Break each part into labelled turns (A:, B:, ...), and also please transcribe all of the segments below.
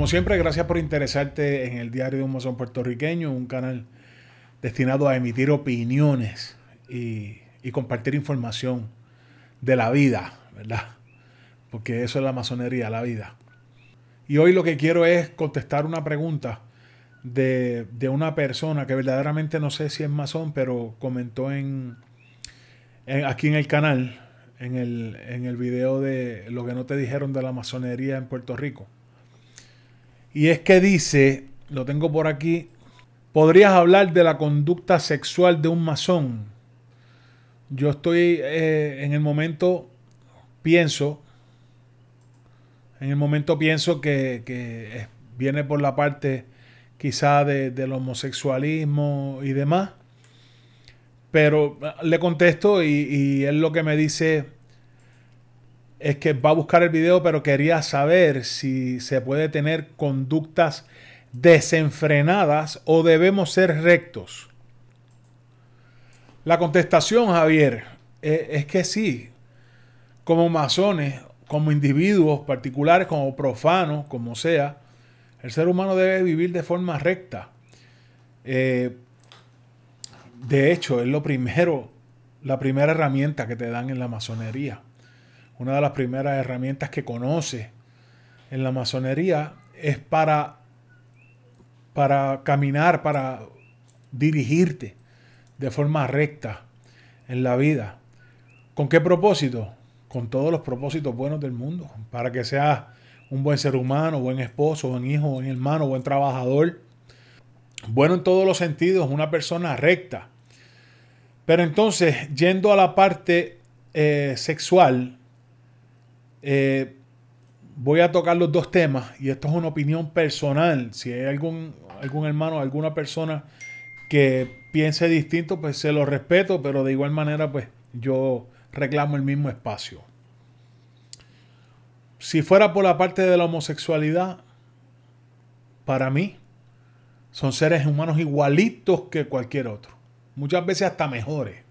A: como siempre, gracias por interesarte en el Diario de un Masón Puertorriqueño, un canal destinado a emitir opiniones y, compartir información de la vida, ¿verdad? Porque eso es la masonería, la vida. Y hoy lo que quiero es contestar una pregunta de, una persona que verdaderamente no sé si es masón, pero comentó en, aquí en el canal, en el, en el video de lo que no te dijeron de la masonería en Puerto Rico. Y es que dice, lo tengo por aquí, ¿podrías hablar de la conducta sexual de un masón? Yo estoy eh, en el momento, pienso, en el momento pienso que, viene por la parte quizá de, del homosexualismo y demás. Pero le contesto y, y, él lo que me dice es que va a buscar el video, pero quería saber si se puede tener conductas desenfrenadas o debemos ser rectos. La contestación, Javier, es, es que sí. Como masones, como individuos particulares, como profanos, como sea, el ser humano debe vivir de forma recta. Eh, de hecho, es lo primero, la primera herramienta que te dan en la masonería. Una de las primeras herramientas que conoces en la masonería es para, para caminar, para dirigirte de forma recta en la vida. ¿Con qué propósito? Con todos los propósitos buenos del mundo, para que seas un buen ser humano, buen esposo, buen hijo, buen hermano, buen trabajador. Bueno en todos los sentidos, una persona recta. Pero entonces, yendo a la parte eh, sexual, eh, voy a tocar los dos temas y esto es una opinión personal. Si hay algún, algún hermano, alguna persona que piense distinto, pues se lo respeto, pero de igual manera, pues yo reclamo el mismo espacio si fuera por la parte de la homosexualidad, para mí, son seres humanos igualitos que cualquier otro. Muchas veces hasta mejores.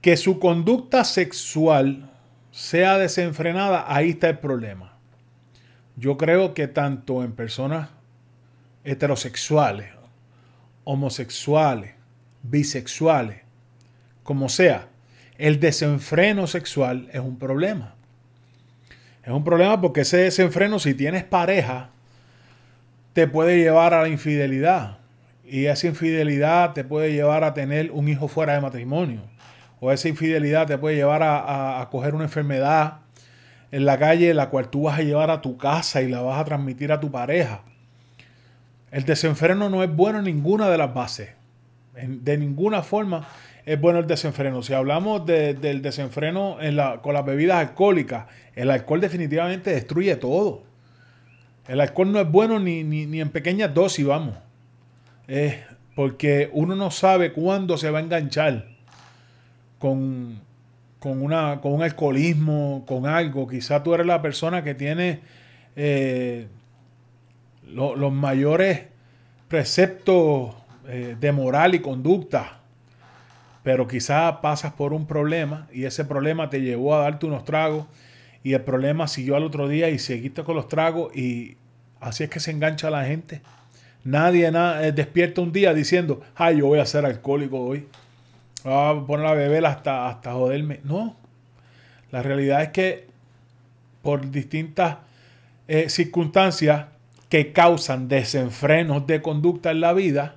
A: Que su conducta sexual sea desenfrenada, ahí está el problema. Yo creo que tanto en personas heterosexuales, homosexuales, bisexuales, como sea, el desenfreno sexual es un problema. Es un problema porque ese desenfreno, si tienes pareja, te puede llevar a la infidelidad. Y esa infidelidad te puede llevar a tener un hijo fuera de matrimonio. O esa infidelidad te puede llevar a, coger una enfermedad en la calle, la cual tú vas a llevar a tu casa y la vas a transmitir a tu pareja. El desenfreno no es bueno en ninguna de las bases. de ninguna forma es bueno el desenfreno. Si hablamos del desenfreno con las bebidas alcohólicas, el alcohol definitivamente destruye todo. El alcohol no es bueno ni, en pequeñas dosis, vamos. porque uno no sabe cuándo se va a enganchar con, una, con un alcoholismo, con algo. Quizá tú eres la persona que tiene eh, los mayores preceptos eh, de moral y conducta pero quizá pasas por un problema y ese problema te llevó a darte unos tragos y el problema siguió al otro día y seguiste con los tragos y así es que se engancha la gente. Nadie eh, despierta un día diciendo, ay, yo voy a ser alcohólico hoy. Voy a poner a beber hasta, hasta joderme. No. La realidad es que por distintas eh, circunstancias que causan desenfrenos de conducta en la vida,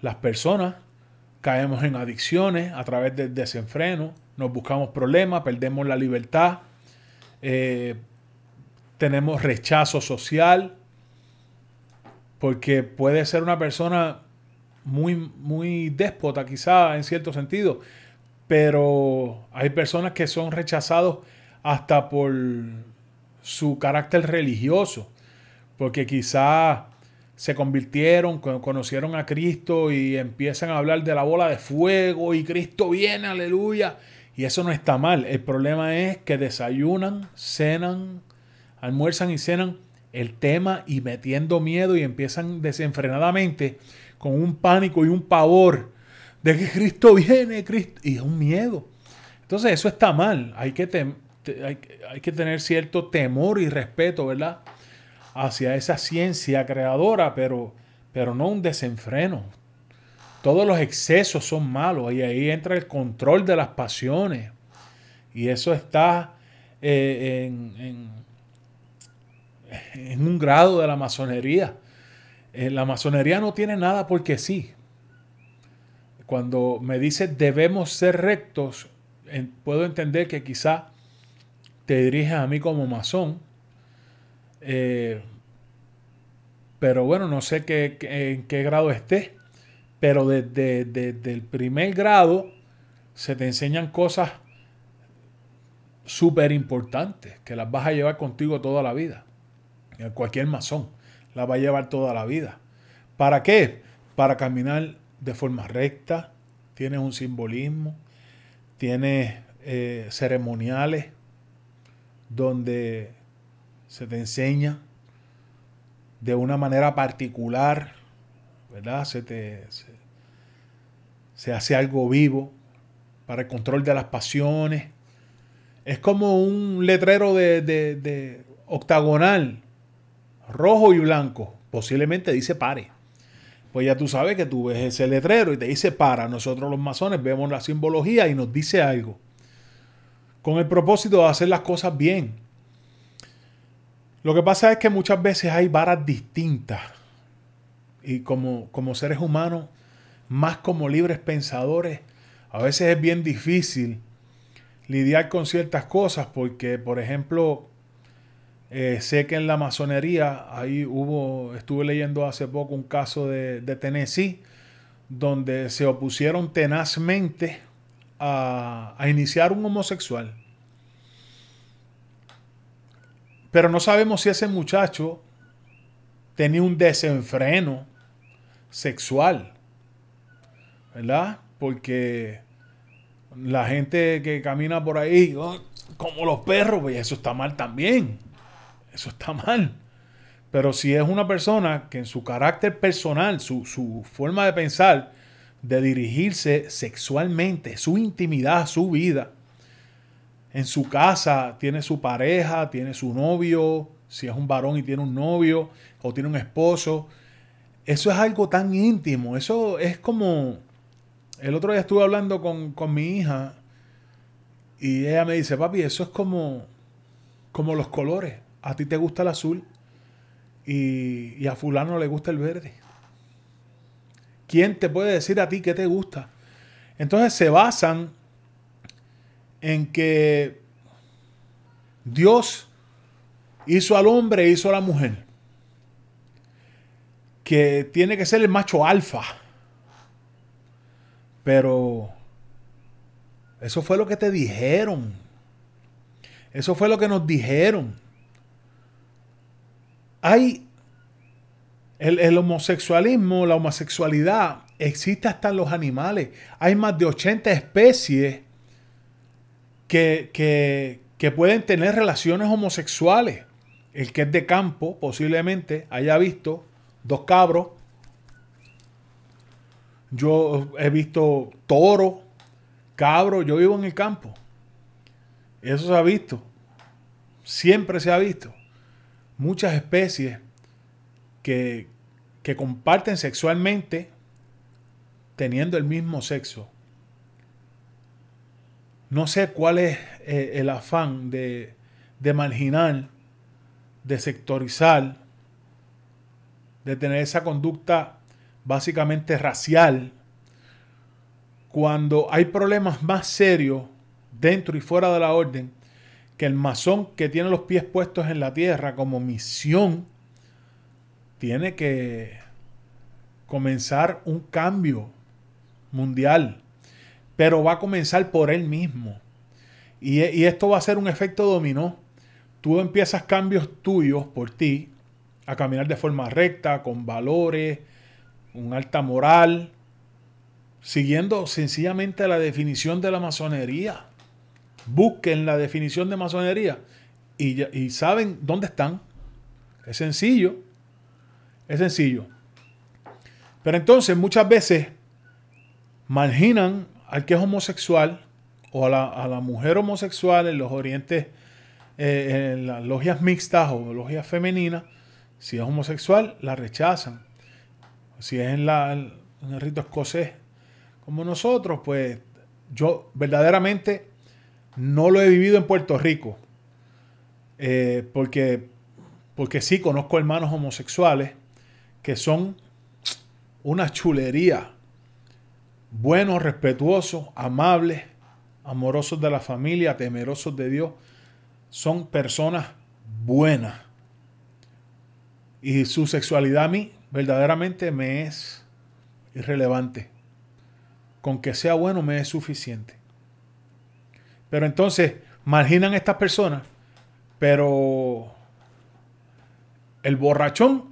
A: las personas caemos en adicciones a través del desenfreno, nos buscamos problemas, perdemos la libertad, eh, tenemos rechazo social, porque puede ser una persona muy, muy déspota quizá en cierto sentido, pero hay personas que son rechazados hasta por su carácter religioso, porque quizá se convirtieron, conocieron a Cristo y empiezan a hablar de la bola de fuego y Cristo viene, aleluya. Y eso no está mal. El problema es que desayunan, cenan, almuerzan y cenan el tema y metiendo miedo y empiezan desenfrenadamente con un pánico y un pavor de que Cristo viene, Cristo, y es un miedo. Entonces eso está mal. Hay que, hay, hay que tener cierto temor y respeto, ¿verdad? hacia esa ciencia creadora, pero, pero no un desenfreno. Todos los excesos son malos y ahí entra el control de las pasiones. Y eso está eh, en, un grado de la masonería. Eh, la masonería no tiene nada porque sí. Cuando me dice debemos ser rectos, puedo entender que quizá te diriges a mí como masón. Eh, pero bueno, no sé qué, en qué grado esté. Pero desde, el primer grado se te enseñan cosas súper importantes que las vas a llevar contigo toda la vida. Cualquier masón las va a llevar toda la vida. ¿Para qué? Para caminar de forma recta, tienes un simbolismo, tienes eh, ceremoniales donde se te enseña de una manera particular, ¿verdad? Se, te, se, hace algo vivo para el control de las pasiones. Es como un letrero de, de octagonal, rojo y blanco. Posiblemente dice pare. Pues ya tú sabes que tú ves ese letrero y te dice para. Nosotros los masones vemos la simbología y nos dice algo. Con el propósito de hacer las cosas bien. Lo que pasa es que muchas veces hay varas distintas. Y como, como seres humanos, más como libres pensadores, a veces es bien difícil lidiar con ciertas cosas porque, por ejemplo, eh, sé que en la masonería, ahí hubo, estuve leyendo hace poco un caso de, Tennessee, donde se opusieron tenazmente a, iniciar un homosexual. Pero no sabemos si ese muchacho tenía un desenfreno sexual, ¿verdad? Porque la gente que camina por ahí, oh, como los perros, pues eso está mal también. Eso está mal. Pero si es una persona que en su carácter personal, su, forma de pensar, de dirigirse sexualmente, su intimidad, su vida, en su casa tiene su pareja, tiene su novio, si es un varón y tiene un novio o tiene un esposo, eso es algo tan íntimo, eso es como... El otro día estuve hablando con, con mi hija y ella me dice, papi, eso es como, como los colores a ti te gusta el azul y, a fulano le gusta el verde. ¿Quién te puede decir a ti qué te gusta? Entonces se basan en que Dios hizo al hombre e hizo a la mujer. Que tiene que ser el macho alfa. Pero eso fue lo que te dijeron. Eso fue lo que nos dijeron hay el, homosexualismo, la homosexualidad, existe hasta en los animales. Hay más de 80 especies que, que pueden tener relaciones homosexuales. El que es de campo posiblemente haya visto dos cabros. Yo he visto toro, cabro. Yo vivo en el campo. Eso se ha visto. Siempre se ha visto muchas especies que, comparten sexualmente teniendo el mismo sexo. No sé cuál es eh, el afán de, de marginar, de sectorizar, de tener esa conducta básicamente racial, cuando hay problemas más serios dentro y fuera de la orden que el masón que tiene los pies puestos en la tierra como misión tiene que comenzar un cambio mundial, pero va a comenzar por él mismo. Y, y esto va a ser un efecto dominó. Tú empiezas cambios tuyos por ti a caminar de forma recta, con valores, un alta moral, siguiendo sencillamente la definición de la masonería busquen la definición de masonería y, saben dónde están. Es sencillo. Es sencillo. Pero entonces muchas veces marginan al que es homosexual o a la, mujer homosexual en los orientes, eh, en las logias mixtas o logias femeninas, Si es homosexual, la rechazan. Si es en, la, en el rito escocés, como nosotros, pues yo verdaderamente no lo he vivido en Puerto Rico. Eh, porque, porque sí conozco hermanos homosexuales que son una chulería. Buenos, respetuosos, amables, amorosos de la familia, temerosos de Dios. Son personas buenas. Y su sexualidad a mí verdaderamente me es irrelevante. Con que sea bueno me es suficiente. Pero entonces marginan estas personas, pero el borrachón,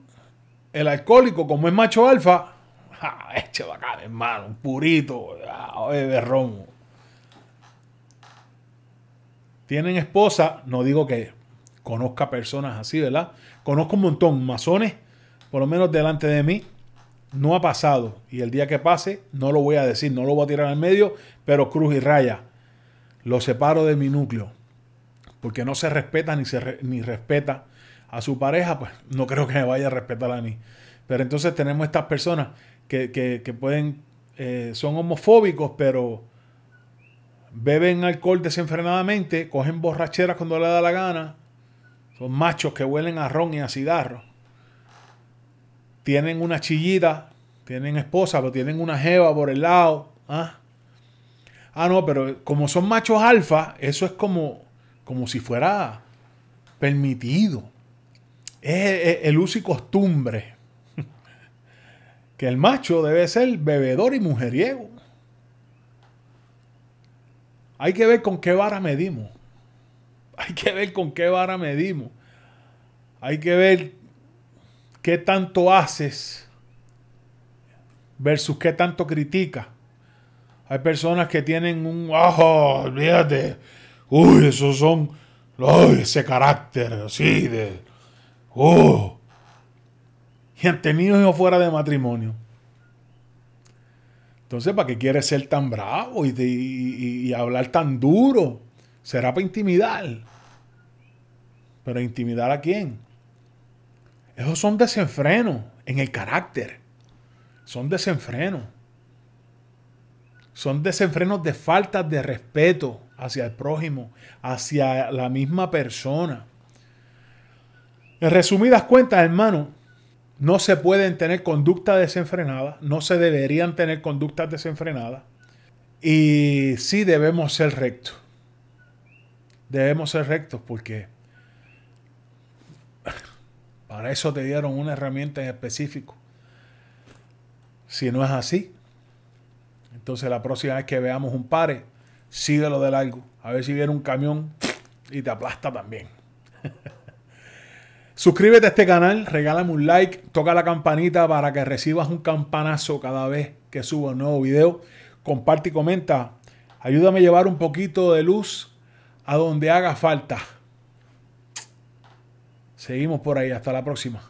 A: el alcohólico, como es macho alfa, eche bacán, hermano, un purito, bebe ron. Tienen esposa, no digo que conozca personas así, ¿verdad? Conozco un montón, masones, por lo menos delante de mí, no ha pasado. Y el día que pase, no lo voy a decir, no lo voy a tirar al medio, pero cruz y raya. Lo separo de mi núcleo. Porque no se respeta ni, se ni respeta a su pareja, pues no creo que me vaya a respetar a mí. Pero entonces tenemos estas personas que, pueden, eh, son homofóbicos, pero beben alcohol desenfrenadamente, cogen borracheras cuando le da la gana, son machos que huelen a ron y a cigarro tienen una chillita, tienen esposa, pero tienen una jeva por el lado. ¿ah? Ah, no, pero como son machos alfa, eso es como, como si fuera permitido. Es el uso y costumbre. Que el macho debe ser bebedor y mujeriego. Hay que ver con qué vara medimos. Hay que ver con qué vara medimos. Hay que ver qué tanto haces versus qué tanto criticas. Hay personas que tienen un, oh, olvídate, uy, esos son, uy, ese carácter así de, oh, y han tenido hijos fuera de matrimonio. Entonces, ¿para qué quieres ser tan bravo y, y hablar tan duro? Será para intimidar. Pero intimidar a quién? Esos son desenfrenos en el carácter. Son desenfrenos. Son desenfrenos de falta de respeto hacia el prójimo, hacia la misma persona. En resumidas cuentas, hermano, no se pueden tener conductas desenfrenadas, no se deberían tener conductas desenfrenadas. Y sí debemos ser rectos. Debemos ser rectos porque para eso te dieron una herramienta en específico. Si no es así, entonces la próxima vez que veamos un pare, síguelo de largo. A ver si viene un camión y te aplasta también. Suscríbete a este canal, regálame un like, toca la campanita para que recibas un campanazo cada vez que subo un nuevo video. Comparte y comenta. Ayúdame a llevar un poquito de luz a donde haga falta. Seguimos por ahí. Hasta la próxima.